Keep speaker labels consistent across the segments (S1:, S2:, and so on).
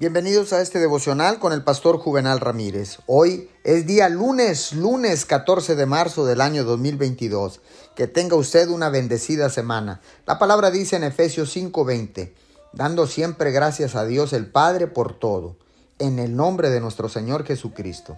S1: Bienvenidos a este devocional con el pastor Juvenal Ramírez. Hoy es día lunes, lunes 14 de marzo del año 2022. Que tenga usted una bendecida semana. La palabra dice en Efesios 5:20, dando siempre gracias a Dios el Padre por todo, en el nombre de nuestro Señor Jesucristo.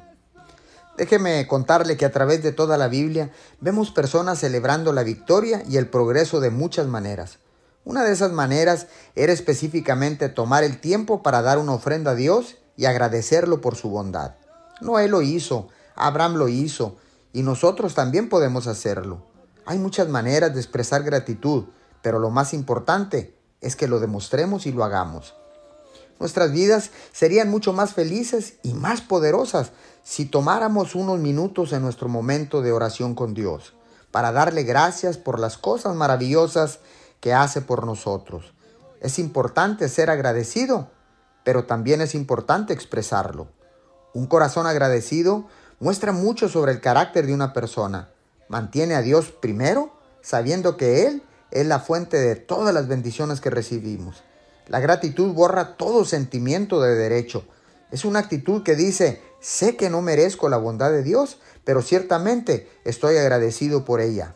S1: Déjeme contarle que a través de toda la Biblia vemos personas celebrando la victoria y el progreso de muchas maneras. Una de esas maneras era específicamente tomar el tiempo para dar una ofrenda a Dios y agradecerlo por su bondad. Noé lo hizo, Abraham lo hizo, y nosotros también podemos hacerlo. Hay muchas maneras de expresar gratitud, pero lo más importante es que lo demostremos y lo hagamos. Nuestras vidas serían mucho más felices y más poderosas si tomáramos unos minutos en nuestro momento de oración con Dios, para darle gracias por las cosas maravillosas que hace por nosotros. Es importante ser agradecido, pero también es importante expresarlo. Un corazón agradecido muestra mucho sobre el carácter de una persona. Mantiene a Dios primero, sabiendo que Él es la fuente de todas las bendiciones que recibimos. La gratitud borra todo sentimiento de derecho. Es una actitud que dice, sé que no merezco la bondad de Dios, pero ciertamente estoy agradecido por ella.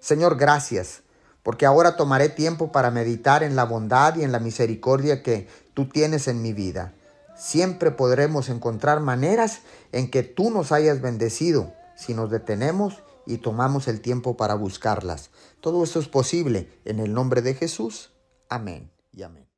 S1: Señor, gracias porque ahora tomaré tiempo para meditar en la bondad y en la misericordia que tú tienes en mi vida. Siempre podremos encontrar maneras en que tú nos hayas bendecido si nos detenemos y tomamos el tiempo para buscarlas. Todo esto es posible en el nombre de Jesús. Amén y amén.